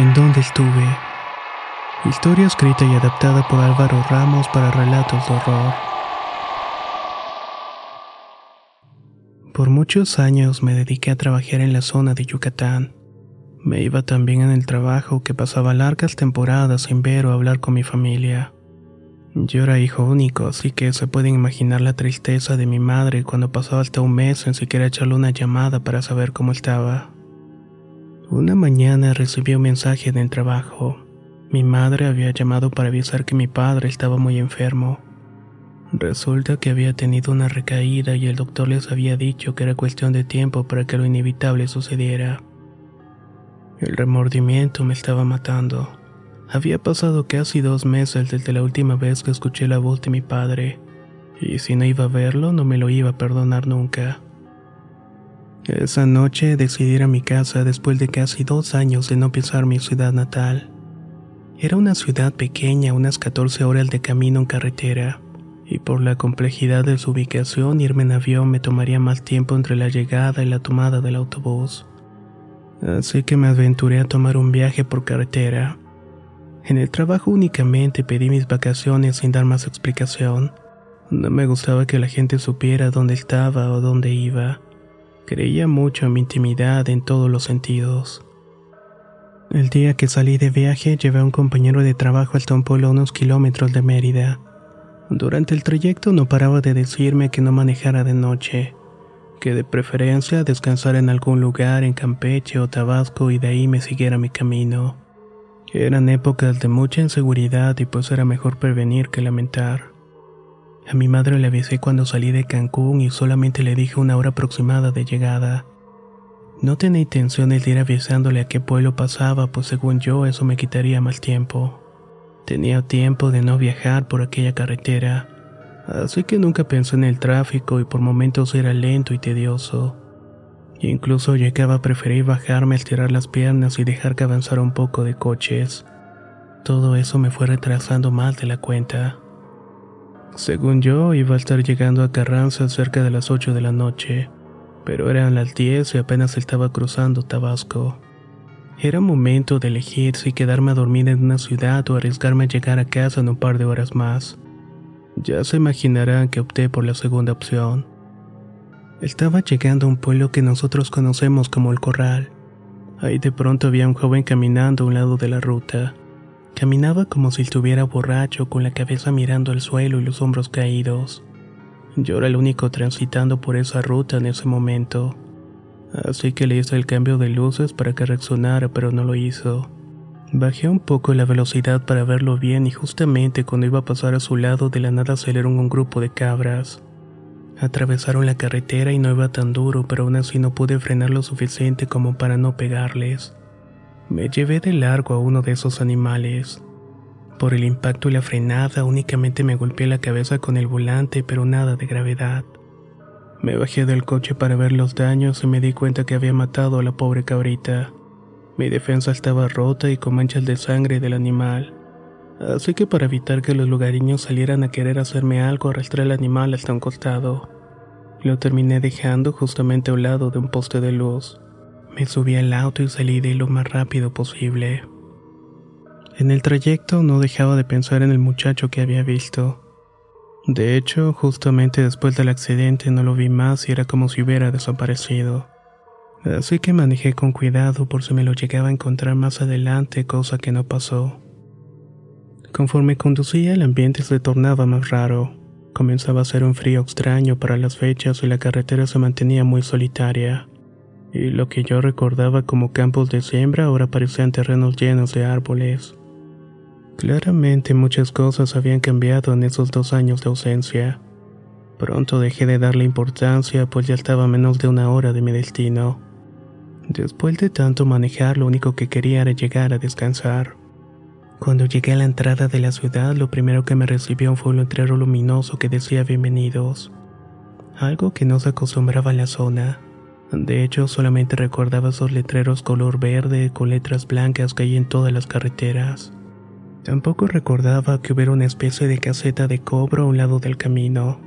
¿En dónde estuve? Historia escrita y adaptada por Álvaro Ramos para relatos de horror. Por muchos años me dediqué a trabajar en la zona de Yucatán. Me iba tan bien en el trabajo que pasaba largas temporadas sin ver o hablar con mi familia. Yo era hijo único, así que se pueden imaginar la tristeza de mi madre cuando pasaba hasta un mes sin siquiera echarle una llamada para saber cómo estaba. Una mañana recibí un mensaje del trabajo. Mi madre había llamado para avisar que mi padre estaba muy enfermo. Resulta que había tenido una recaída y el doctor les había dicho que era cuestión de tiempo para que lo inevitable sucediera. El remordimiento me estaba matando. Había pasado casi dos meses desde la última vez que escuché la voz de mi padre, y si no iba a verlo no me lo iba a perdonar nunca. Esa noche decidí ir a mi casa después de casi dos años de no pisar mi ciudad natal. Era una ciudad pequeña, unas 14 horas de camino en carretera, y por la complejidad de su ubicación irme en avión me tomaría más tiempo entre la llegada y la tomada del autobús. Así que me aventuré a tomar un viaje por carretera. En el trabajo únicamente pedí mis vacaciones sin dar más explicación. No me gustaba que la gente supiera dónde estaba o dónde iba. Creía mucho en mi intimidad en todos los sentidos. El día que salí de viaje llevé a un compañero de trabajo hasta un a unos kilómetros de Mérida. Durante el trayecto no paraba de decirme que no manejara de noche, que de preferencia descansara en algún lugar en Campeche o Tabasco y de ahí me siguiera mi camino. Eran épocas de mucha inseguridad y pues era mejor prevenir que lamentar. A mi madre le avisé cuando salí de Cancún y solamente le dije una hora aproximada de llegada. No tenía intenciones de ir avisándole a qué pueblo pasaba, pues según yo eso me quitaría más tiempo. Tenía tiempo de no viajar por aquella carretera, así que nunca pensé en el tráfico y por momentos era lento y tedioso. Incluso llegaba a preferir bajarme, estirar las piernas y dejar que avanzara un poco de coches. Todo eso me fue retrasando más de la cuenta. Según yo, iba a estar llegando a Carranza cerca de las 8 de la noche, pero eran las 10 y apenas estaba cruzando Tabasco. Era momento de elegir si quedarme a dormir en una ciudad o arriesgarme a llegar a casa en un par de horas más. Ya se imaginarán que opté por la segunda opción. Estaba llegando a un pueblo que nosotros conocemos como El Corral. Ahí de pronto había un joven caminando a un lado de la ruta. Caminaba como si estuviera borracho, con la cabeza mirando al suelo y los hombros caídos. Yo era el único transitando por esa ruta en ese momento, así que le hice el cambio de luces para que reaccionara, pero no lo hizo. Bajé un poco la velocidad para verlo bien y justamente cuando iba a pasar a su lado de la nada salieron un grupo de cabras. Atravesaron la carretera y no iba tan duro, pero aún así no pude frenar lo suficiente como para no pegarles. Me llevé de largo a uno de esos animales. Por el impacto y la frenada únicamente me golpeé la cabeza con el volante, pero nada de gravedad. Me bajé del coche para ver los daños y me di cuenta que había matado a la pobre cabrita. Mi defensa estaba rota y con manchas de sangre del animal. Así que para evitar que los lugareños salieran a querer hacerme algo, arrastré al animal hasta un costado. Lo terminé dejando justamente a un lado de un poste de luz. Me subí al auto y salí de lo más rápido posible. En el trayecto no dejaba de pensar en el muchacho que había visto. De hecho, justamente después del accidente no lo vi más y era como si hubiera desaparecido. Así que manejé con cuidado por si me lo llegaba a encontrar más adelante, cosa que no pasó. Conforme conducía, el ambiente se tornaba más raro. Comenzaba a ser un frío extraño para las fechas y la carretera se mantenía muy solitaria. Y lo que yo recordaba como campos de siembra ahora parecían terrenos llenos de árboles. Claramente muchas cosas habían cambiado en esos dos años de ausencia. Pronto dejé de darle importancia pues ya estaba a menos de una hora de mi destino. Después de tanto manejar lo único que quería era llegar a descansar. Cuando llegué a la entrada de la ciudad lo primero que me recibió fue un letrero luminoso que decía bienvenidos. Algo que no se acostumbraba en la zona. De hecho solamente recordaba esos letreros color verde con letras blancas que hay en todas las carreteras. Tampoco recordaba que hubiera una especie de caseta de cobro a un lado del camino.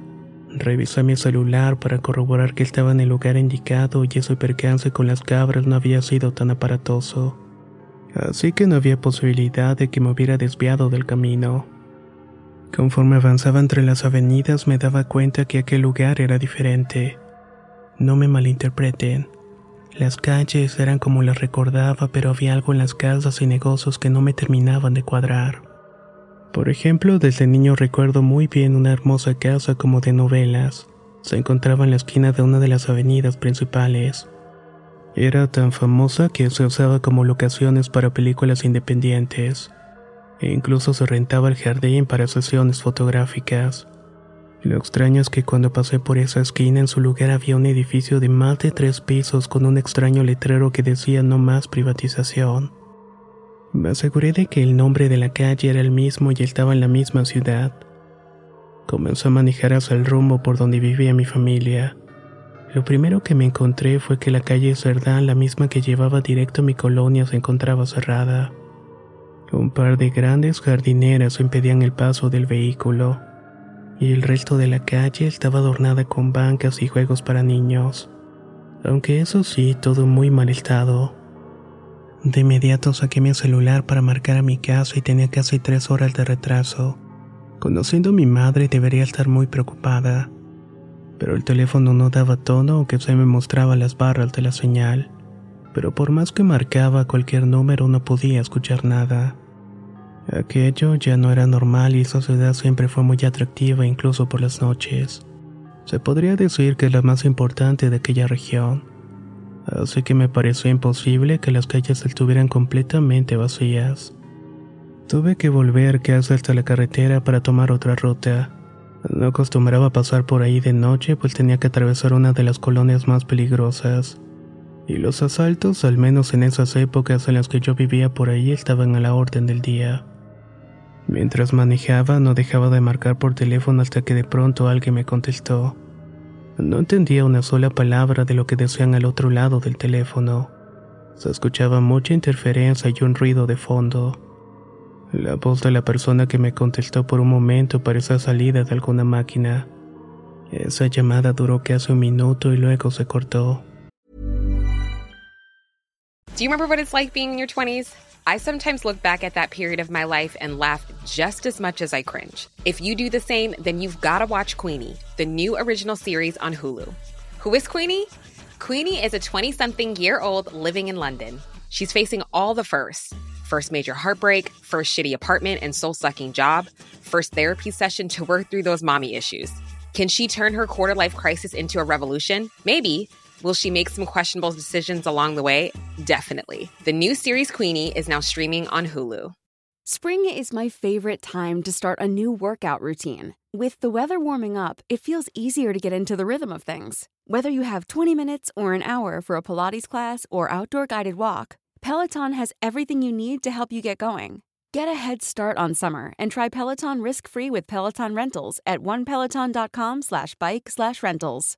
Revisé mi celular para corroborar que estaba en el lugar indicado y ese percance con las cabras no había sido tan aparatoso. Así que no había posibilidad de que me hubiera desviado del camino. Conforme avanzaba entre las avenidas me daba cuenta que aquel lugar era diferente. No me malinterpreten. Las calles eran como las recordaba, pero había algo en las casas y negocios que no me terminaban de cuadrar. Por ejemplo, desde niño recuerdo muy bien una hermosa casa como de novelas. Se encontraba en la esquina de una de las avenidas principales. Era tan famosa que se usaba como locaciones para películas independientes. E incluso se rentaba el jardín para sesiones fotográficas. Lo extraño es que cuando pasé por esa esquina en su lugar había un edificio de más de tres pisos con un extraño letrero que decía no más privatización. Me aseguré de que el nombre de la calle era el mismo y estaba en la misma ciudad. Comenzó a manejar hacia el rumbo por donde vivía mi familia. Lo primero que me encontré fue que la calle Cerdán, la misma que llevaba directo a mi colonia, se encontraba cerrada. Un par de grandes jardineras impedían el paso del vehículo y el resto de la calle estaba adornada con bancas y juegos para niños. Aunque eso sí, todo muy mal estado. De inmediato saqué mi celular para marcar a mi casa y tenía casi tres horas de retraso. Conociendo a mi madre debería estar muy preocupada, pero el teléfono no daba tono aunque se me mostraba las barras de la señal. Pero por más que marcaba cualquier número no podía escuchar nada. Aquello ya no era normal y esa ciudad siempre fue muy atractiva incluso por las noches. Se podría decir que es la más importante de aquella región. Así que me pareció imposible que las calles estuvieran completamente vacías. Tuve que volver casi hasta la carretera para tomar otra ruta. No acostumbraba pasar por ahí de noche pues tenía que atravesar una de las colonias más peligrosas. Y los asaltos, al menos en esas épocas en las que yo vivía por ahí, estaban a la orden del día. Mientras manejaba no dejaba de marcar por teléfono hasta que de pronto alguien me contestó. No entendía una sola palabra de lo que decían al otro lado del teléfono. Se escuchaba mucha interferencia y un ruido de fondo. La voz de la persona que me contestó por un momento parecía salida de alguna máquina. Esa llamada duró casi un minuto y luego se cortó. Do you remember what it's like being in your 20s? I sometimes look back at that period of my life and laugh just as much as I cringe. If you do the same, then you've got to watch Queenie, the new original series on Hulu. Who is Queenie? Queenie is a 20 something year old living in London. She's facing all the firsts first major heartbreak, first shitty apartment and soul sucking job, first therapy session to work through those mommy issues. Can she turn her quarter life crisis into a revolution? Maybe. Will she make some questionable decisions along the way? Definitely. The new series Queenie is now streaming on Hulu. Spring is my favorite time to start a new workout routine. With the weather warming up, it feels easier to get into the rhythm of things. Whether you have 20 minutes or an hour for a Pilates class or outdoor guided walk, Peloton has everything you need to help you get going. Get a head start on summer and try Peloton risk-free with Peloton Rentals at onepeloton.com slash bike slash rentals.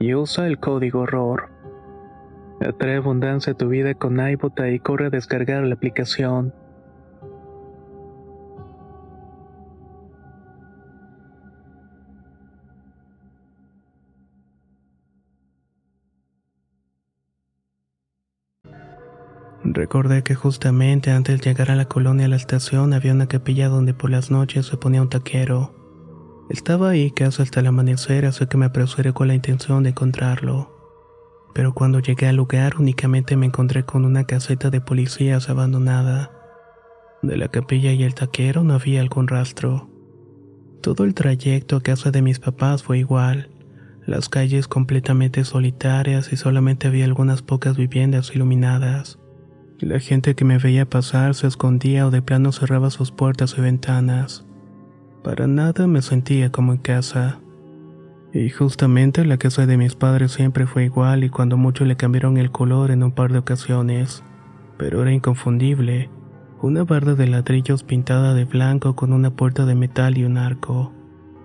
y usa el código ROR. Atrae abundancia a tu vida con iBota y corre a descargar la aplicación. Recordé que justamente antes de llegar a la colonia a la estación había una capilla donde por las noches se ponía un taquero. Estaba ahí casi hasta el amanecer, así que me apresuré con la intención de encontrarlo. Pero cuando llegué al lugar únicamente me encontré con una caseta de policías abandonada. De la capilla y el taquero no había algún rastro. Todo el trayecto a casa de mis papás fue igual. Las calles completamente solitarias y solamente había algunas pocas viviendas iluminadas. La gente que me veía pasar se escondía o de plano cerraba sus puertas y ventanas. Para nada me sentía como en casa. Y justamente la casa de mis padres siempre fue igual y cuando mucho le cambiaron el color en un par de ocasiones. Pero era inconfundible. Una barda de ladrillos pintada de blanco con una puerta de metal y un arco.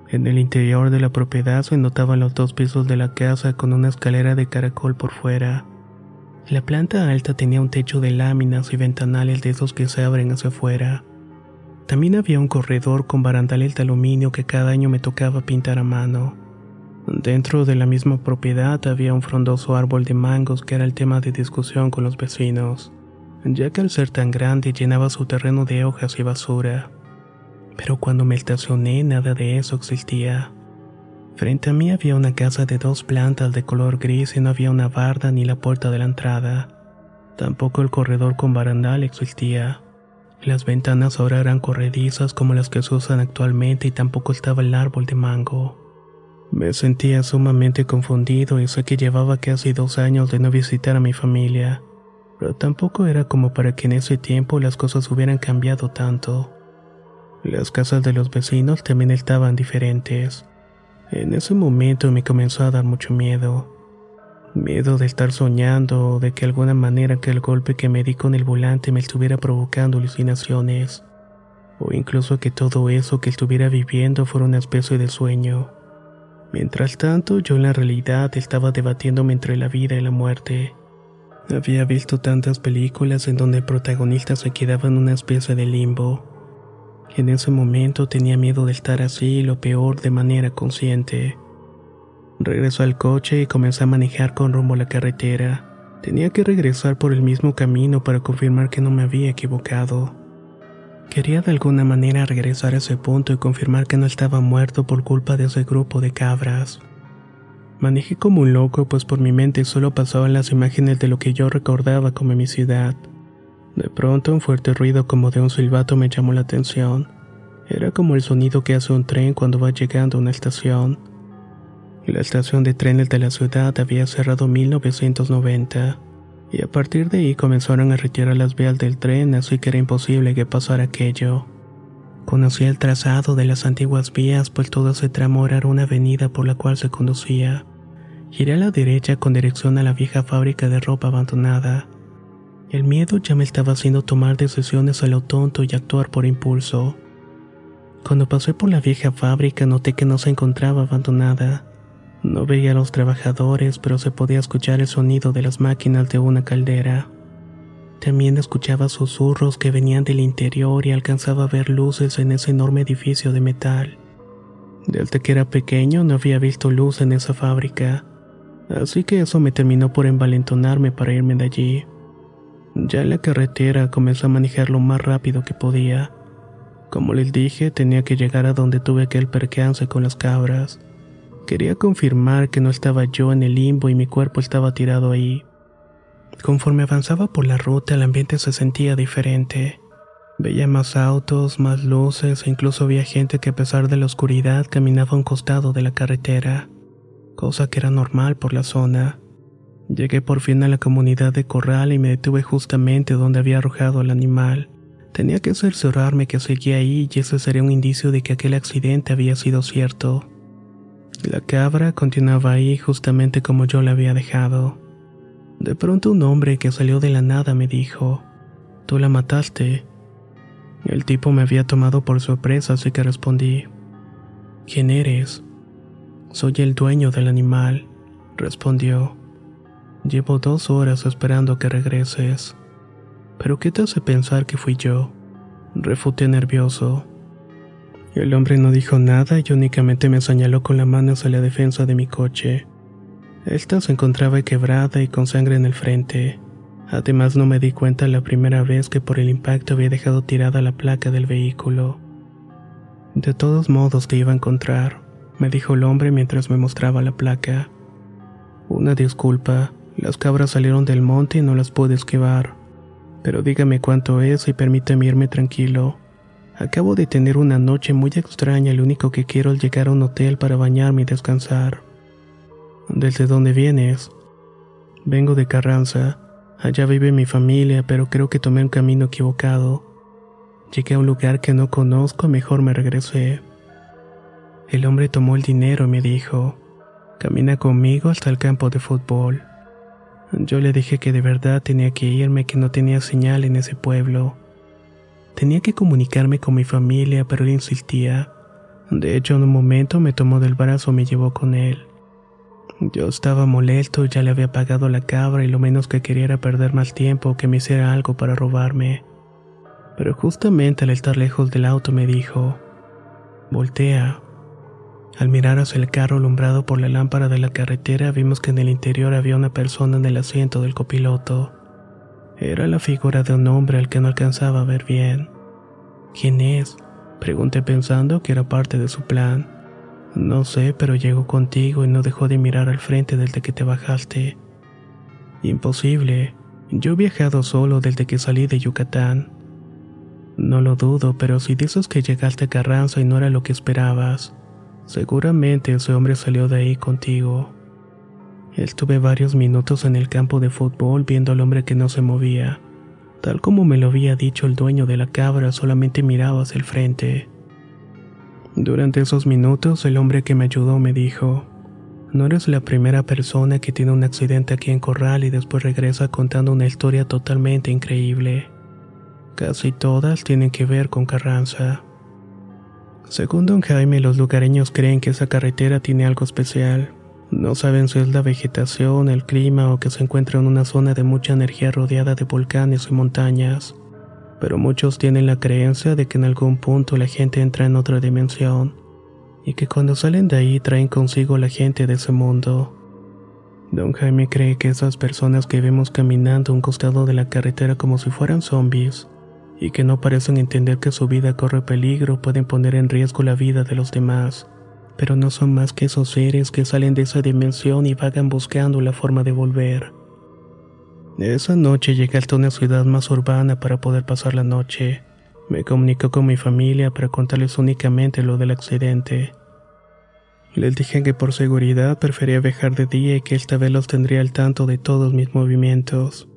En el interior de la propiedad se notaban los dos pisos de la casa con una escalera de caracol por fuera. La planta alta tenía un techo de láminas y ventanales de esos que se abren hacia afuera. También había un corredor con barandales de aluminio que cada año me tocaba pintar a mano. Dentro de la misma propiedad había un frondoso árbol de mangos que era el tema de discusión con los vecinos, ya que al ser tan grande llenaba su terreno de hojas y basura. Pero cuando me estacioné nada de eso existía. Frente a mí había una casa de dos plantas de color gris y no había una barda ni la puerta de la entrada. Tampoco el corredor con barandal existía. Las ventanas ahora eran corredizas como las que se usan actualmente y tampoco estaba el árbol de mango. Me sentía sumamente confundido y sé que llevaba casi dos años de no visitar a mi familia, pero tampoco era como para que en ese tiempo las cosas hubieran cambiado tanto. Las casas de los vecinos también estaban diferentes. En ese momento me comenzó a dar mucho miedo. Miedo de estar soñando o de que alguna manera que el golpe que me di con el volante me estuviera provocando alucinaciones. O incluso que todo eso que estuviera viviendo fuera una especie de sueño. Mientras tanto, yo en la realidad estaba debatiéndome entre la vida y la muerte. Había visto tantas películas en donde el protagonista se quedaba en una especie de limbo en ese momento tenía miedo de estar así y lo peor de manera consciente. Regresó al coche y comencé a manejar con rumbo a la carretera. Tenía que regresar por el mismo camino para confirmar que no me había equivocado. Quería de alguna manera regresar a ese punto y confirmar que no estaba muerto por culpa de ese grupo de cabras. Manejé como un loco, pues por mi mente solo pasaban las imágenes de lo que yo recordaba como mi ciudad. De pronto un fuerte ruido como de un silbato me llamó la atención. Era como el sonido que hace un tren cuando va llegando a una estación. La estación de trenes de la ciudad había cerrado en 1990 y a partir de ahí comenzaron a retirar las vías del tren así que era imposible que pasara aquello. Conocí el trazado de las antiguas vías pues todo ese tramo era una avenida por la cual se conducía. Giré a la derecha con dirección a la vieja fábrica de ropa abandonada. El miedo ya me estaba haciendo tomar decisiones a lo tonto y actuar por impulso. Cuando pasé por la vieja fábrica noté que no se encontraba abandonada. No veía a los trabajadores, pero se podía escuchar el sonido de las máquinas de una caldera. También escuchaba susurros que venían del interior y alcanzaba a ver luces en ese enorme edificio de metal. Desde que era pequeño no había visto luz en esa fábrica, así que eso me terminó por envalentonarme para irme de allí. Ya en la carretera comencé a manejar lo más rápido que podía. Como les dije, tenía que llegar a donde tuve aquel percance con las cabras. Quería confirmar que no estaba yo en el limbo y mi cuerpo estaba tirado ahí. Conforme avanzaba por la ruta, el ambiente se sentía diferente. Veía más autos, más luces e incluso había gente que a pesar de la oscuridad caminaba a un costado de la carretera, cosa que era normal por la zona. Llegué por fin a la comunidad de Corral y me detuve justamente donde había arrojado al animal. Tenía que cerciorarme que seguía ahí y ese sería un indicio de que aquel accidente había sido cierto. La cabra continuaba ahí justamente como yo la había dejado. De pronto un hombre que salió de la nada me dijo, Tú la mataste. El tipo me había tomado por sorpresa, así que respondí, ¿Quién eres? Soy el dueño del animal, respondió. Llevo dos horas esperando que regreses. ¿Pero qué te hace pensar que fui yo? Refuté nervioso. El hombre no dijo nada y únicamente me señaló con la mano hacia la defensa de mi coche. Esta se encontraba quebrada y con sangre en el frente. Además no me di cuenta la primera vez que por el impacto había dejado tirada la placa del vehículo. De todos modos te iba a encontrar, me dijo el hombre mientras me mostraba la placa. Una disculpa, las cabras salieron del monte y no las pude esquivar. Pero dígame cuánto es y permítame irme tranquilo. Acabo de tener una noche muy extraña lo único que quiero es llegar a un hotel para bañarme y descansar. ¿Desde dónde vienes? Vengo de Carranza. Allá vive mi familia, pero creo que tomé un camino equivocado. Llegué a un lugar que no conozco, mejor me regresé. El hombre tomó el dinero y me dijo, camina conmigo hasta el campo de fútbol. Yo le dije que de verdad tenía que irme, que no tenía señal en ese pueblo. Tenía que comunicarme con mi familia, pero él insistía. De hecho, en un momento me tomó del brazo y me llevó con él. Yo estaba molesto, ya le había pagado la cabra y lo menos que quería era perder más tiempo que me hiciera algo para robarme. Pero justamente al estar lejos del auto me dijo, voltea. Al mirar hacia el carro alumbrado por la lámpara de la carretera vimos que en el interior había una persona en el asiento del copiloto. Era la figura de un hombre al que no alcanzaba a ver bien. ¿Quién es? Pregunté pensando que era parte de su plan. No sé, pero llegó contigo y no dejó de mirar al frente desde que te bajaste. Imposible. Yo he viajado solo desde que salí de Yucatán. No lo dudo, pero si dices que llegaste a Carranza y no era lo que esperabas, Seguramente ese hombre salió de ahí contigo. Estuve varios minutos en el campo de fútbol viendo al hombre que no se movía. Tal como me lo había dicho el dueño de la cabra, solamente miraba hacia el frente. Durante esos minutos, el hombre que me ayudó me dijo, no eres la primera persona que tiene un accidente aquí en Corral y después regresa contando una historia totalmente increíble. Casi todas tienen que ver con Carranza. Según don Jaime, los lugareños creen que esa carretera tiene algo especial. No saben si es la vegetación, el clima o que se encuentra en una zona de mucha energía rodeada de volcanes y montañas. Pero muchos tienen la creencia de que en algún punto la gente entra en otra dimensión y que cuando salen de ahí traen consigo la gente de ese mundo. Don Jaime cree que esas personas que vemos caminando a un costado de la carretera como si fueran zombies y que no parecen entender que su vida corre peligro pueden poner en riesgo la vida de los demás, pero no son más que esos seres que salen de esa dimensión y vagan buscando la forma de volver. Esa noche llegué hasta una ciudad más urbana para poder pasar la noche. Me comunicó con mi familia para contarles únicamente lo del accidente. Les dije que por seguridad prefería viajar de día y que esta vez los tendría al tanto de todos mis movimientos.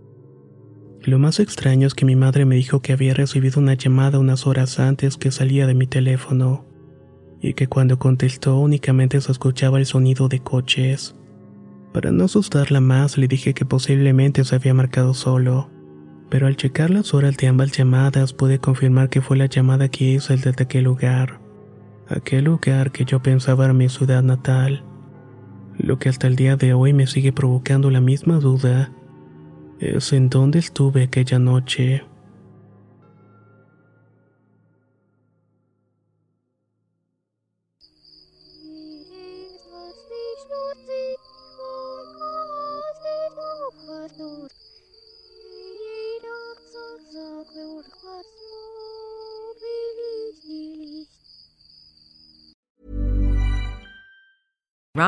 Lo más extraño es que mi madre me dijo que había recibido una llamada unas horas antes que salía de mi teléfono y que cuando contestó únicamente se escuchaba el sonido de coches. Para no asustarla más le dije que posiblemente se había marcado solo, pero al checar las horas de ambas llamadas pude confirmar que fue la llamada que hizo el desde aquel lugar, aquel lugar que yo pensaba era mi ciudad natal, lo que hasta el día de hoy me sigue provocando la misma duda es en donde estuve aquella noche.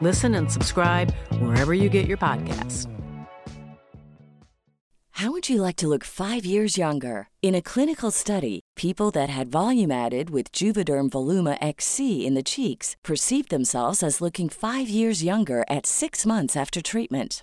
Listen and subscribe wherever you get your podcasts. How would you like to look five years younger? In a clinical study, people that had volume added with Juvederm Voluma XC in the cheeks perceived themselves as looking five years younger at six months after treatment.